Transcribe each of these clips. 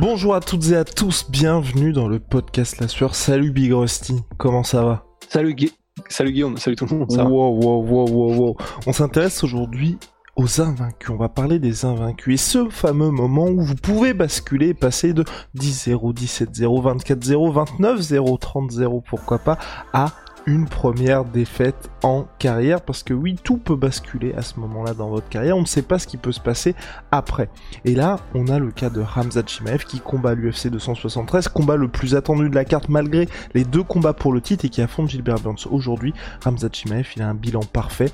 Bonjour à toutes et à tous, bienvenue dans le podcast La Sueur. Salut Big Rusty, comment ça va? Salut, salut Guillaume, salut tout le monde. Ça Wow, wow, wow, wow, wow. On s'intéresse aujourd'hui aux invaincus. On va parler des invaincus. Et ce fameux moment où vous pouvez basculer et passer de 10-0, 17-0, 24-0, 29-0, 30-0, pourquoi pas, à une première défaite en carrière. Parce que oui, tout peut basculer à ce moment-là dans votre carrière. On ne sait pas ce qui peut se passer après. Et là, on a le cas de Hamza Chimaev qui combat l'UFC 273, combat le plus attendu de la carte malgré les deux combats pour le titre et qui affronte Gilbert Burns. Aujourd'hui, Hamza Chimaev, il a un bilan parfait.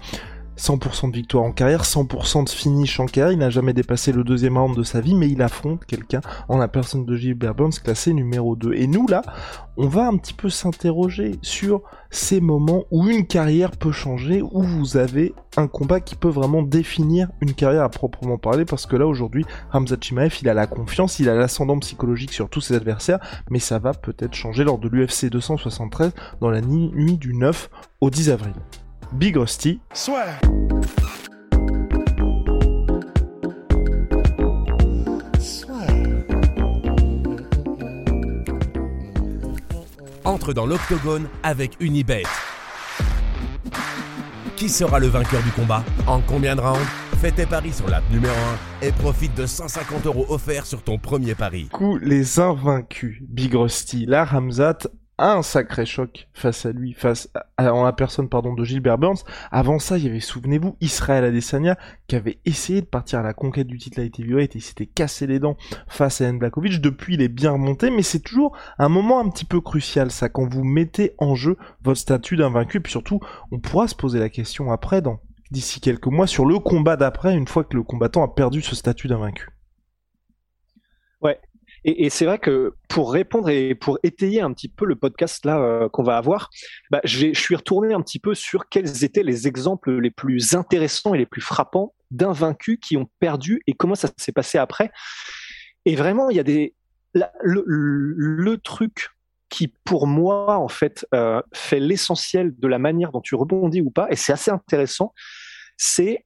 100% de victoire en carrière, 100% de finish en carrière, il n'a jamais dépassé le deuxième round de sa vie, mais il affronte quelqu'un en la personne de Gilbert Burns, classé numéro 2. Et nous, là, on va un petit peu s'interroger sur ces moments où une carrière peut changer, où vous avez un combat qui peut vraiment définir une carrière à proprement parler, parce que là, aujourd'hui, Hamza Chimaev, il a la confiance, il a l'ascendant psychologique sur tous ses adversaires, mais ça va peut-être changer lors de l'UFC 273 dans la nuit du 9 au 10 avril. Big Rusty, entre dans l'octogone avec Unibet. Qui sera le vainqueur du combat? En combien de rounds? Fais tes paris sur l'app numéro 1 et profite de 150 euros offerts sur ton premier pari. coup, les invaincus, Big Rusty. Là, Ramzat un sacré choc face à lui, face à, en la personne pardon de Gilbert Burns. Avant ça, il y avait, souvenez-vous, Israël Adesanya qui avait essayé de partir à la conquête du titre light heavyweight et il s'était cassé les dents face à N. Blakovic. Depuis, il est bien remonté, mais c'est toujours un moment un petit peu crucial, ça, quand vous mettez en jeu votre statut d'invaincu. Puis surtout, on pourra se poser la question après, dans d'ici quelques mois, sur le combat d'après, une fois que le combattant a perdu ce statut d'invaincu. Et, c'est vrai que pour répondre et pour étayer un petit peu le podcast là euh, qu'on va avoir, bah, je, suis retourné un petit peu sur quels étaient les exemples les plus intéressants et les plus frappants d'invaincus qui ont perdu et comment ça s'est passé après. Et vraiment, il y a des le truc qui pour moi en fait euh, fait l'essentiel de la manière dont tu rebondis ou pas, et c'est assez intéressant, c'est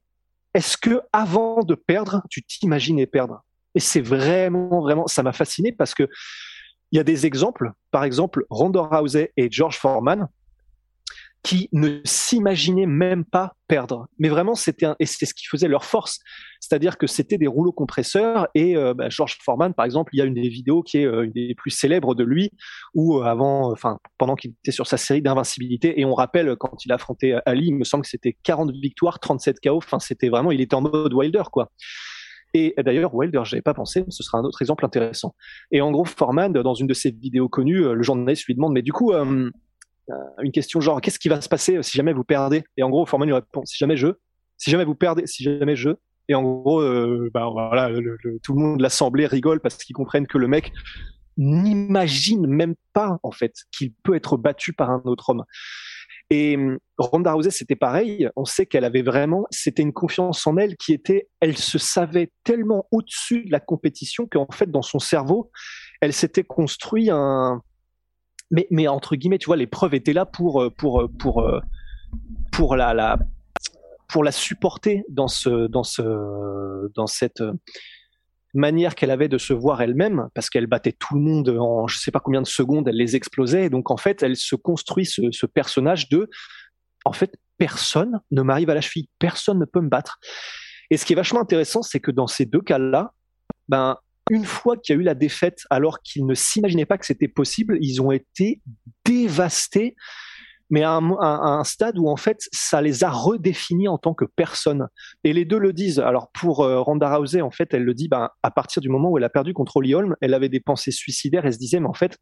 est-ce que avant de perdre, tu t'imaginais perdre? Et c'est vraiment, vraiment, ça m'a fasciné parce que il y a des exemples, par exemple, Ronda Rousey et George Foreman, qui ne s'imaginaient même pas perdre. Mais vraiment, c'était et c'est ce qui faisait leur force. C'est-à-dire que c'était des rouleaux compresseurs et euh, bah, George Foreman, par exemple, il y a une des vidéos qui est euh, une des plus célèbres de lui, où euh, avant, enfin, pendant qu'il était sur sa série d'invincibilité, et on rappelle quand il a affronté euh, Ali, il me semble que c'était 40 victoires, 37 KO. Enfin, c'était vraiment, il était en mode Wilder, quoi. Et d'ailleurs, Wilder, j'avais pas pensé, mais ce sera un autre exemple intéressant. Et en gros, Foreman, dans une de ses vidéos connues, euh, le journaliste lui demande, mais du coup, euh, euh, une question genre, qu'est-ce qui va se passer si jamais vous perdez? Et en gros, Foreman lui répond, si jamais je, si jamais vous perdez, si jamais je. Et en gros, bah, voilà, tout le monde de l'assemblée rigole parce qu'ils comprennent que le mec n'imagine même pas, en fait, qu'il peut être battu par un autre homme. Et hum, Ronda Rousey, c'était pareil. On sait qu'elle avait vraiment, c'était une confiance en elle qui était, elle se savait tellement au-dessus de la compétition qu'en fait, dans son cerveau, elle s'était construit un, mais, mais entre guillemets, tu vois, les preuves étaient là pour, euh, pour, euh, pour, euh, pour la, la, pour la supporter dans ce, dans ce, dans cette manière qu'elle avait de se voir elle-même, parce qu'elle battait tout le monde en je sais pas combien de secondes, elle les explosait, et donc en fait, elle se construit ce, ce personnage de, en fait, personne ne m'arrive à la cheville, personne ne peut me battre. Et ce qui est vachement intéressant, c'est que dans ces deux cas-là, ben, une fois qu'il y a eu la défaite, alors qu'ils ne s'imaginaient pas que c'était possible, ils ont été dévastés, mais à un, stade où en fait ça les a redéfinis en tant que personne. Et les deux le disent. Alors pour euh, Ronda Rousey, en fait, elle le dit, ben, à partir du moment où elle a perdu contre Holly Holm, elle avait des pensées suicidaires. Elle se disait, mais en fait,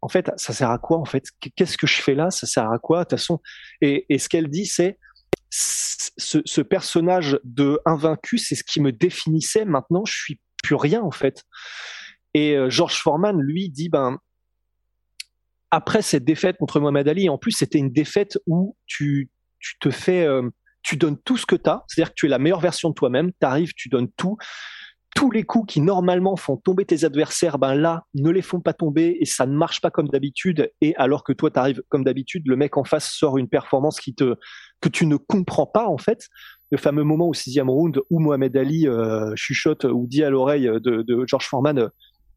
en fait, ça sert à quoi En fait, qu'est-ce que je fais là? Ça sert à quoi? De toute façon, et, et ce qu'elle dit, c'est ce, ce personnage de invaincu, c'est ce qui me définissait. Maintenant, je suis plus rien en fait. Et euh, George Foreman, lui, dit ben après cette défaite contre Mohamed Ali, en plus c'était une défaite où tu, te fais, euh, tu donnes tout ce que tu as, c'est-à-dire que tu es la meilleure version de toi-même, tu arrives, tu donnes tout, tous les coups qui normalement font tomber tes adversaires, ben là, ne les font pas tomber et ça ne marche pas comme d'habitude. Et alors que toi, tu arrives comme d'habitude, le mec en face sort une performance qui te, que tu ne comprends pas en fait. Le fameux moment au sixième round où Mohamed Ali euh, chuchote ou dit à l'oreille de, de George Foreman, euh,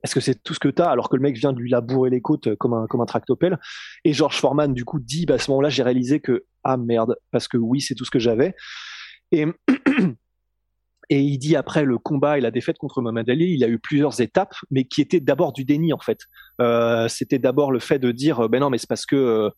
est-ce que c'est tout ce que tu as alors que le mec vient de lui labourer les côtes comme un comme un tractopelle? Et George Foreman du coup dit bah, à ce moment-là j'ai réalisé que ah merde parce que oui c'est tout ce que j'avais. Et Et il dit après le combat et la défaite contre Mohamed Ali, il a eu plusieurs étapes, mais qui étaient d'abord du déni en fait. Euh, c'était d'abord le fait de dire ben non mais c'est parce que euh,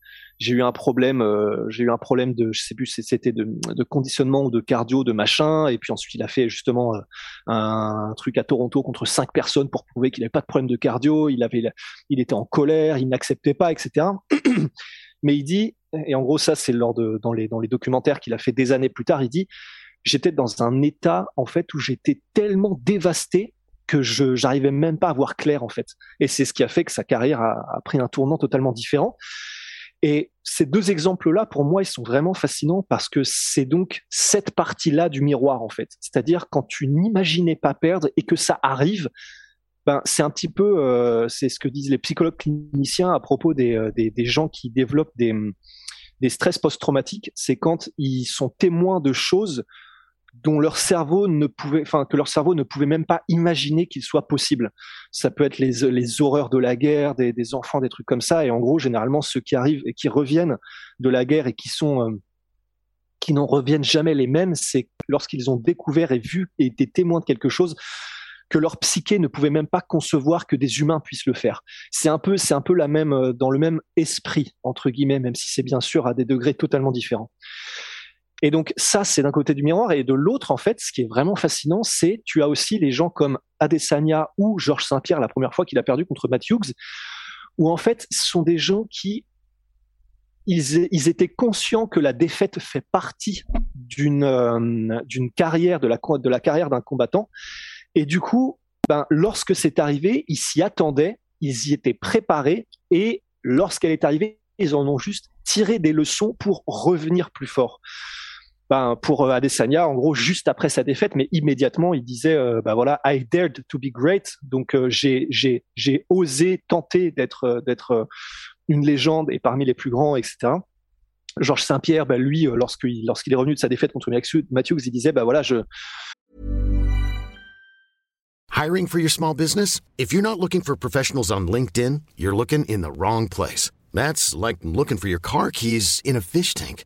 j'ai eu un problème, euh, j'ai eu un problème de je sais plus c'était de, de, conditionnement ou de cardio de machin. Et puis ensuite il a fait justement euh, un, truc à Toronto contre cinq personnes pour prouver qu'il n'avait pas de problème de cardio. Il avait, il était en colère, il n'acceptait pas, etc. mais il dit et en gros ça c'est lors de dans les dans les documentaires qu'il a fait des années plus tard, il dit j'étais dans un état en fait où j'étais tellement dévasté que je j'arrivais même pas à voir clair en fait. Et c'est ce qui a fait que sa carrière a, pris un tournant totalement différent. Et ces deux exemples-là, pour moi, ils sont vraiment fascinants parce que c'est donc cette partie-là du miroir, en fait. C'est-à-dire quand tu n'imaginais pas perdre et que ça arrive, ben, c'est un petit peu, euh, c'est ce que disent les psychologues cliniciens à propos des, euh, des, des gens qui développent des, des stress post-traumatiques. C'est quand ils sont témoins de choses dont leur cerveau ne pouvait, enfin que leur cerveau ne pouvait même pas imaginer qu'il soit possible. Ça peut être les, les horreurs de la guerre, des, des, enfants, des trucs comme ça. Et en gros, généralement, ceux qui arrivent et qui reviennent de la guerre et qui sont euh, qui n'en reviennent jamais les mêmes, c'est lorsqu'ils ont découvert et vu et été témoins de quelque chose que leur psyché ne pouvait même pas concevoir que des humains puissent le faire. C'est un peu, c'est un peu la même, euh, dans le même esprit entre guillemets, même si c'est bien sûr à des degrés totalement différents. Et donc ça, c'est d'un côté du miroir, et de l'autre, en fait, ce qui est vraiment fascinant, c'est tu as aussi les gens comme Adesanya ou Georges Saint-Pierre la première fois qu'il a perdu contre Matt Hughes, où en fait, ce sont des gens qui ils, étaient conscients que la défaite fait partie d'une euh, carrière de la de la carrière d'un combattant, et du coup, ben lorsque c'est arrivé, ils s'y attendaient, ils y étaient préparés, et lorsqu'elle est arrivée, ils en ont juste tiré des leçons pour revenir plus fort ben, pour euh, Adesanya, en gros, juste après sa défaite, mais immédiatement, il disait, euh, ben voilà, I dared to be great. Donc, euh, j'ai, osé tenter d'être, d'être une légende et parmi les plus grands, etc. Georges Saint-Pierre, ben lui, lorsqu'il, lorsqu'il est revenu de sa défaite contre Matthews, il disait, ben voilà, je. Hiring for your small business? If you're not looking for professionals on LinkedIn, you're looking in the wrong place. That's like looking for your car keys in a fish tank.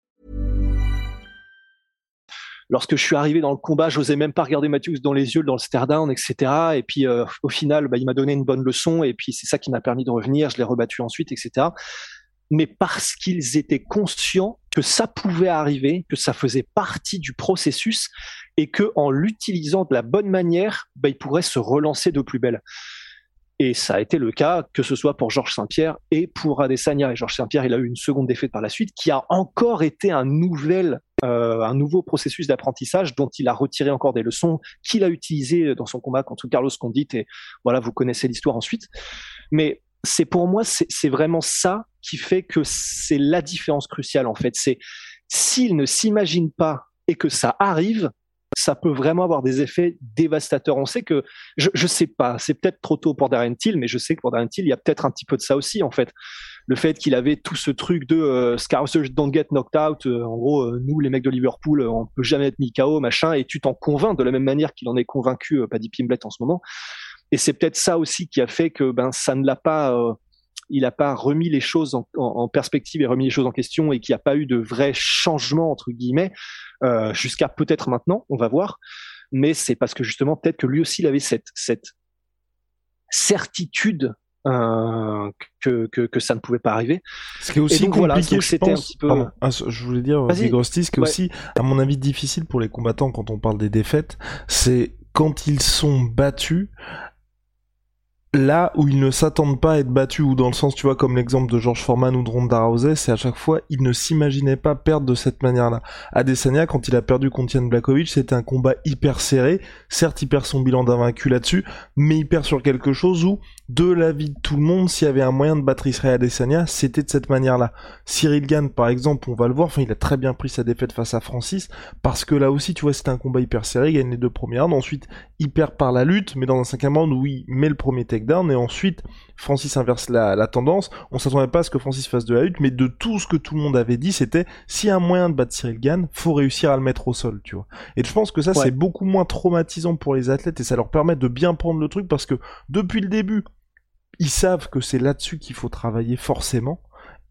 Lorsque je suis arrivé dans le combat, j'osais même pas regarder Matthews dans les yeux dans le stare down, etc. Et puis euh, au final, bah, il m'a donné une bonne leçon et puis c'est ça qui m'a permis de revenir. Je l'ai rebattu ensuite, etc. Mais parce qu'ils étaient conscients que ça pouvait arriver, que ça faisait partie du processus et que en l'utilisant de la bonne manière, bah, ils pourraient se relancer de plus belle. Et ça a été le cas, que ce soit pour Georges Saint-Pierre et pour Adesanya. Et Georges Saint-Pierre, il a eu une seconde défaite par la suite, qui a encore été un nouvel, euh, un nouveau processus d'apprentissage dont il a retiré encore des leçons, qu'il a utilisé dans son combat contre Carlos Condit. Et voilà, vous connaissez l'histoire ensuite. Mais c'est pour moi, c'est vraiment ça qui fait que c'est la différence cruciale en fait. C'est s'il ne s'imagine pas et que ça arrive, ça peut vraiment avoir des effets dévastateurs. On sait que, je, je sais pas, c'est peut-être trop tôt pour Darren Till, mais je sais que pour Darren Till, il y a peut-être un petit peu de ça aussi, en fait. Le fait qu'il avait tout ce truc de euh, don't get knocked out, euh, en gros, euh, nous, les mecs de Liverpool, on peut jamais être mis KO, machin, et tu t'en convaincs de la même manière qu'il en est convaincu Paddy Pimblett en ce moment. Et c'est peut-être ça aussi qui a fait que ben ça ne l'a pas il n'a pas remis les choses en, en, perspective et remis les choses en question et qu'il n'y a pas eu de vrai changement entre guillemets euh, jusqu'à peut-être maintenant, on va voir. Mais c'est parce que justement peut-être que lui aussi il avait cette, cette certitude que, que, ça ne pouvait pas arriver. Ce qui est aussi compliqué, je pense. Peu... Ah, je voulais dire, ce qui est aussi, à mon avis, difficile pour les combattants quand on parle des défaites, c'est quand ils sont battus, là où ils ne s'attendent pas à être battus, ou dans le sens, tu vois, comme l'exemple de George Foreman ou de Ronda Rousey, c'est à chaque fois, ils ne s'imaginaient pas perdre de cette manière-là. Adesanya, quand il a perdu contre Jan Blakovic, c'était un combat hyper serré. Certes, il perd son bilan d'invaincu là-dessus, mais il perd sur quelque chose où, de l'avis de tout le monde, s'il y avait un moyen de battre Israël Adesanya, c'était de cette manière-là. Cyril Gann, par exemple, on va le voir, il a très bien pris sa défaite face à Francis, parce que là aussi, tu vois, c'était un combat hyper serré, il gagne les deux premiers rounds, ensuite, il perd par la lutte, mais dans un cinquième round où il met le premier takedown, et ensuite, Francis inverse la, tendance. On s'attendait pas à ce que Francis fasse de la lutte, mais de tout ce que tout le monde avait dit, c'était, s'il y a un moyen de battre Cyril Gann, faut réussir à le mettre au sol, tu vois. Et je pense que ça, c'est beaucoup moins traumatisant pour les athlètes, et ça leur permet de bien prendre le truc, parce que, depuis le début, ils savent que c'est là-dessus qu'il faut travailler forcément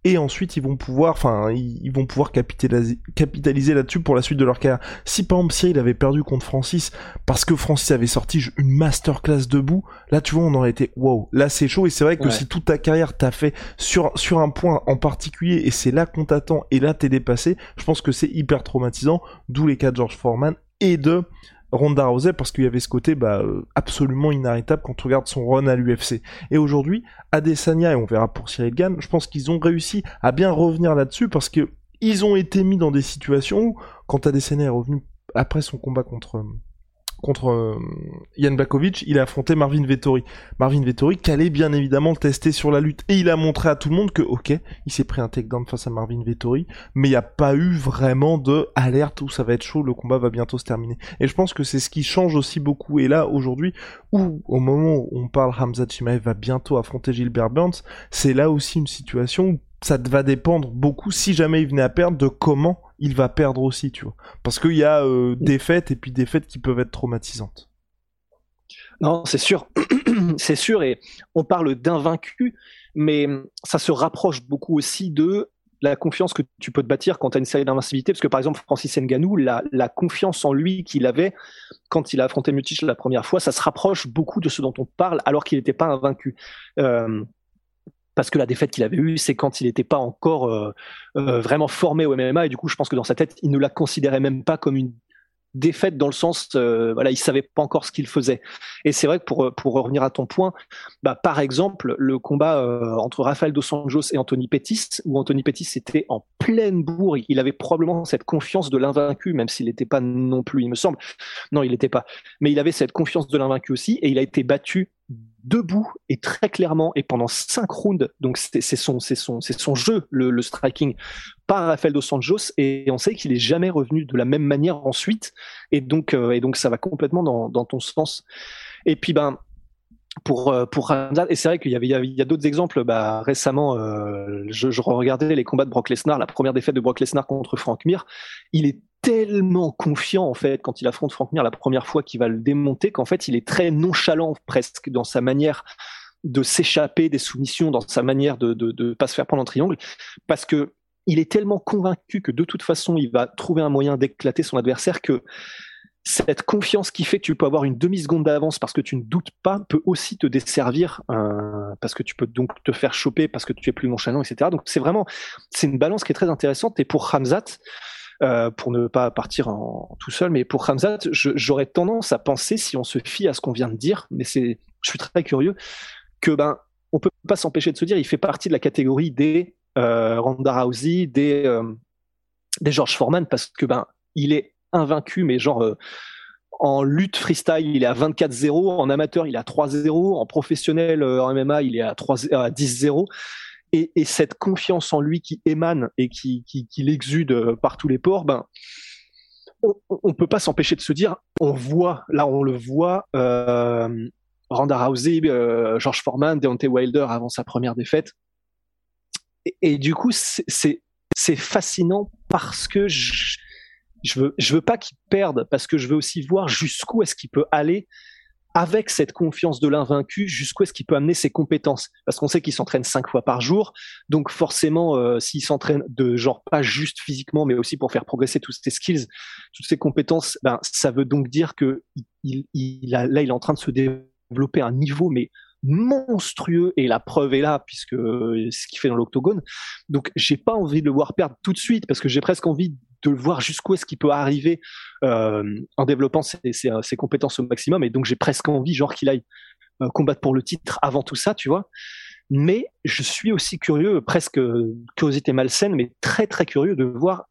et ensuite ils vont pouvoir, enfin, ils vont pouvoir capitaliser, là-dessus pour la suite de leur carrière. Si par exemple Cyril avait perdu contre Francis parce que Francis avait sorti une masterclass debout, là tu vois on aurait été wow, là c'est chaud et c'est vrai que si toute ta carrière t'a fait sur sur un point en particulier et c'est là qu'on t'attend et là t'es dépassé, je pense que c'est hyper traumatisant. D'où les cas de George Foreman et de Ronda Rousey parce qu'il y avait ce côté bah, euh, absolument inarrêtable quand on regarde son run à l'UFC. Et aujourd'hui, Adesanya, et on verra pour Cyril je pense qu'ils ont réussi à bien revenir là-dessus parce que ils ont été mis dans des situations où, quand Adesanya est revenu après son combat contre euh, contre euh, Yann Blakovic, il a affronté Marvin Vettori. Marvin Vettori allait bien évidemment le tester sur la lutte et il a montré à tout le monde que ok, il s'est pris un takedown face à Marvin Vettori, mais il n'y a pas eu vraiment de alerte où ça va être chaud, le combat va bientôt se terminer. Et je pense que c'est ce qui change aussi beaucoup. Et là aujourd'hui, où au moment où on parle Hamza Chimaev va bientôt affronter Gilbert Burns, c'est là aussi une situation où ça va dépendre beaucoup si jamais il venait à perdre de comment il va perdre aussi, tu vois. Parce qu'il y a euh, des fêtes et puis des fêtes qui peuvent être traumatisantes. Non, c'est sûr. c'est sûr. Et on parle d'invaincu, mais ça se rapproche beaucoup aussi de la confiance que tu peux te bâtir quand tu as une série d'invincibilité. Parce que par exemple, Francis Nganou, la, la confiance en lui qu'il avait quand il a affronté Mutic la première fois, ça se rapproche beaucoup de ce dont on parle alors qu'il n'était pas invaincu. Euh, parce que la défaite qu'il avait eue, c'est quand il n'était pas encore euh, euh, vraiment formé au MMA, et du coup, je pense que dans sa tête, il ne la considérait même pas comme une défaite dans le sens, euh, voilà, il savait pas encore ce qu'il faisait. Et c'est vrai que pour pour revenir à ton point, bah par exemple le combat euh, entre Rafael dos Anjos et Anthony Pettis, où Anthony Pettis était en pleine bourre, il avait probablement cette confiance de l'invaincu, même s'il n'était pas non plus, il me semble. Non, il n'était pas, mais il avait cette confiance de l'invaincu aussi, et il a été battu debout et très clairement et pendant cinq rounds. Donc c'est son, son, son jeu le, le, striking par Rafael dos Anjos et on sait qu'il est jamais revenu de la même manière ensuite et donc euh, et donc ça va complètement dans, dans ton sens. Et puis ben pour euh, pour et c'est vrai qu'il y avait il y a, d'autres exemples bah, récemment euh, je, je regardais les combats de Brock Lesnar la première défaite de Brock Lesnar contre Frank Mir il est tellement confiant en fait quand il affronte Frank Mir la première fois qu'il va le démonter qu'en fait il est très nonchalant presque dans sa manière de s'échapper des soumissions, dans sa manière de de pas se faire prendre en triangle, parce que il est tellement convaincu que de toute façon il va trouver un moyen d'éclater son adversaire que cette confiance qui fait que tu peux avoir une demi-seconde d'avance parce que tu ne doutes pas peut aussi te desservir parce que tu peux donc te faire choper parce que tu es plus nonchalant, etc. Donc c'est vraiment c'est une balance qui est très intéressante. Et pour Hamzat, euh, pour ne pas partir tout seul, mais pour Hamzat, j'aurais tendance à penser, si on se fie à ce qu'on vient de dire, mais c'est, je suis très curieux, que ben on peut pas s'empêcher de se dire, il fait partie de la catégorie des euh, Ronda Rousey, des euh, des George Foreman, parce que ben il est invaincu, mais genre en lutte freestyle, il est à 24-0, en amateur, il est à 3-0, en professionnel en MMA, il est à, 3, à 10-0 et, et, cette confiance en lui qui émane et qui, l'exude euh, par tous les ports, ben, on, on peut pas s'empêcher de se dire, on voit, là on le voit, euh, Randa Rousey, euh, George Foreman, Deontay Wilder avant sa première défaite. Et, du coup, c'est c'est fascinant parce que je, je veux je veux pas qu'il perde parce que je veux aussi voir jusqu'où est-ce qu'il peut aller avec cette confiance de l'invaincu, jusqu'où est-ce qu'il peut amener ses compétences? Parce qu'on sait qu'il s'entraîne cinq fois par jour, donc forcément, euh, s'il s'entraîne de genre pas juste physiquement, mais aussi pour faire progresser tous ses skills, toutes ses compétences, ben ça veut donc dire que il, il a, là, il est en train de se développer un niveau mais monstrueux. Et la preuve est là puisque ce qu'il fait dans l'octogone. Donc j'ai pas envie de le voir perdre tout de suite parce que j'ai presque envie de voir jusqu'où est-ce qu'il peut arriver euh, en développant ses, ses, compétences au maximum et donc j'ai presque envie genre qu'il aille euh, combattre pour le titre avant tout ça, tu vois. Mais je suis aussi curieux, presque curiosité malsaine, mais très très curieux de voir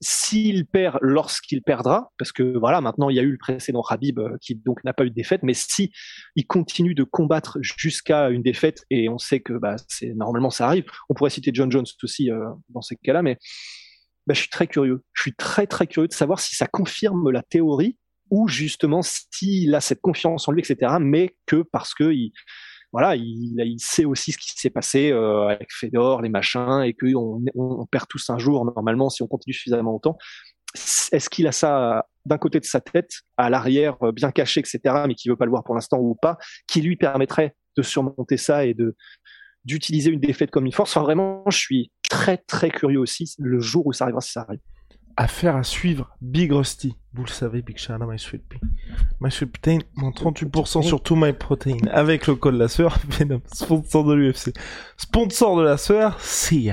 s'il perd lorsqu'il perdra, parce que voilà, maintenant il y a eu le précédent Habib euh, qui donc n'a pas eu de défaite, mais si il continue de combattre jusqu'à une défaite, et on sait que bah, c'est normalement ça arrive, on pourrait citer John Jones aussi euh, dans ces cas-là, mais bah, je suis très curieux. Je suis très très curieux de savoir si ça confirme la théorie ou justement s'il a cette confiance en lui, etc., mais que parce que il, voilà, il, sait aussi ce qui s'est passé euh, avec Fedor, les machins, et qu'on on, perd tous un jour normalement si on continue suffisamment longtemps. Est-ce qu'il a ça d'un côté de sa tête, à l'arrière, euh, bien caché, etc., mais qui veut pas le voir pour l'instant ou pas, qui lui permettrait de surmonter ça et de d'utiliser une défaite comme une force? Enfin, vraiment, je suis très très curieux aussi le jour où ça arrivera, si ça arrive. Affaire à suivre, Big Rusty. Vous le savez, Big Shana, My Sweet Pea. My Sweet Protein, moins 38% sur tout My Protein. Avec le code la Venom, sponsor de l'UFC. Sponsor de la sueur, see